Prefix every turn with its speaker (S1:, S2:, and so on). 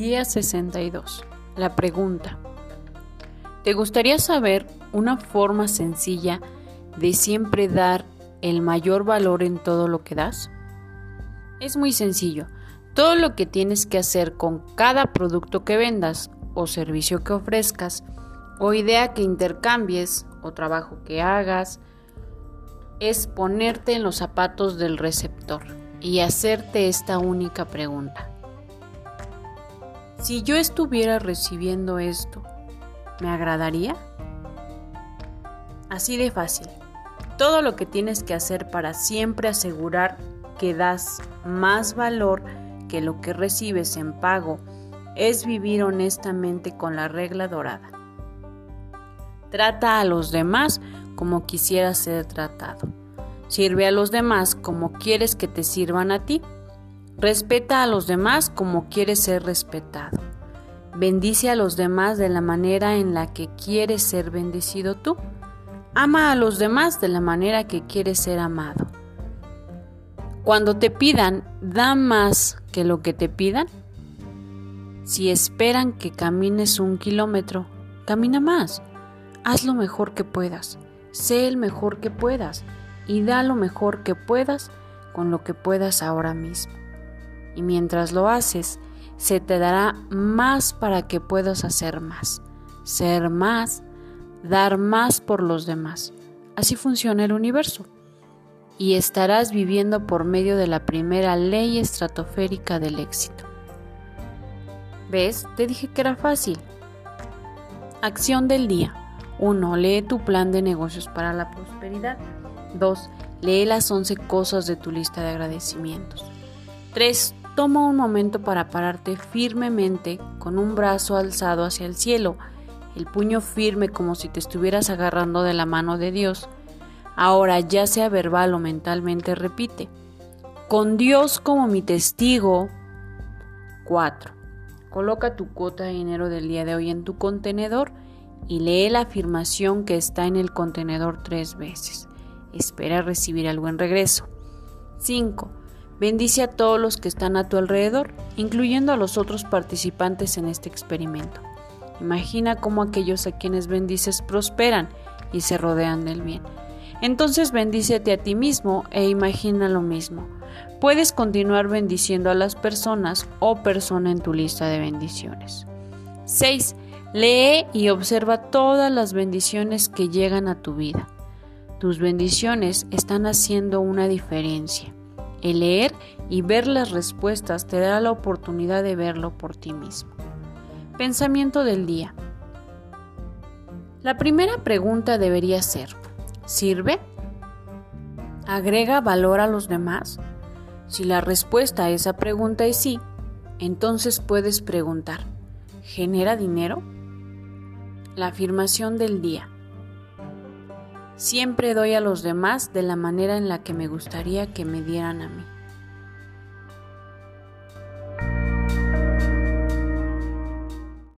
S1: Día 62. La pregunta. ¿Te gustaría saber una forma sencilla de siempre dar el mayor valor en todo lo que das? Es muy sencillo. Todo lo que tienes que hacer con cada producto que vendas o servicio que ofrezcas o idea que intercambies o trabajo que hagas es ponerte en los zapatos del receptor y hacerte esta única pregunta. Si yo estuviera recibiendo esto, ¿me agradaría? Así de fácil. Todo lo que tienes que hacer para siempre asegurar que das más valor que lo que recibes en pago es vivir honestamente con la regla dorada. Trata a los demás como quisieras ser tratado. Sirve a los demás como quieres que te sirvan a ti. Respeta a los demás como quieres ser respetado. Bendice a los demás de la manera en la que quieres ser bendecido tú. Ama a los demás de la manera que quieres ser amado. Cuando te pidan, da más que lo que te pidan. Si esperan que camines un kilómetro, camina más. Haz lo mejor que puedas. Sé el mejor que puedas y da lo mejor que puedas con lo que puedas ahora mismo. Y mientras lo haces, se te dará más para que puedas hacer más, ser más, dar más por los demás. Así funciona el universo. Y estarás viviendo por medio de la primera ley estratosférica del éxito. ¿Ves? Te dije que era fácil. Acción del día. 1. Lee tu plan de negocios para la prosperidad. 2. Lee las 11 cosas de tu lista de agradecimientos. 3. Toma un momento para pararte firmemente con un brazo alzado hacia el cielo, el puño firme como si te estuvieras agarrando de la mano de Dios. Ahora, ya sea verbal o mentalmente, repite. Con Dios como mi testigo. 4. Coloca tu cuota de dinero del día de hoy en tu contenedor y lee la afirmación que está en el contenedor tres veces. Espera recibir algo en regreso. 5. Bendice a todos los que están a tu alrededor, incluyendo a los otros participantes en este experimento. Imagina cómo aquellos a quienes bendices prosperan y se rodean del bien. Entonces bendícete a ti mismo e imagina lo mismo. Puedes continuar bendiciendo a las personas o persona en tu lista de bendiciones. 6. Lee y observa todas las bendiciones que llegan a tu vida. Tus bendiciones están haciendo una diferencia. El leer y ver las respuestas te da la oportunidad de verlo por ti mismo. Pensamiento del día. La primera pregunta debería ser, ¿sirve? ¿Agrega valor a los demás? Si la respuesta a esa pregunta es sí, entonces puedes preguntar, ¿genera dinero? La afirmación del día. Siempre doy a los demás de la manera en la que me gustaría que me dieran a mí.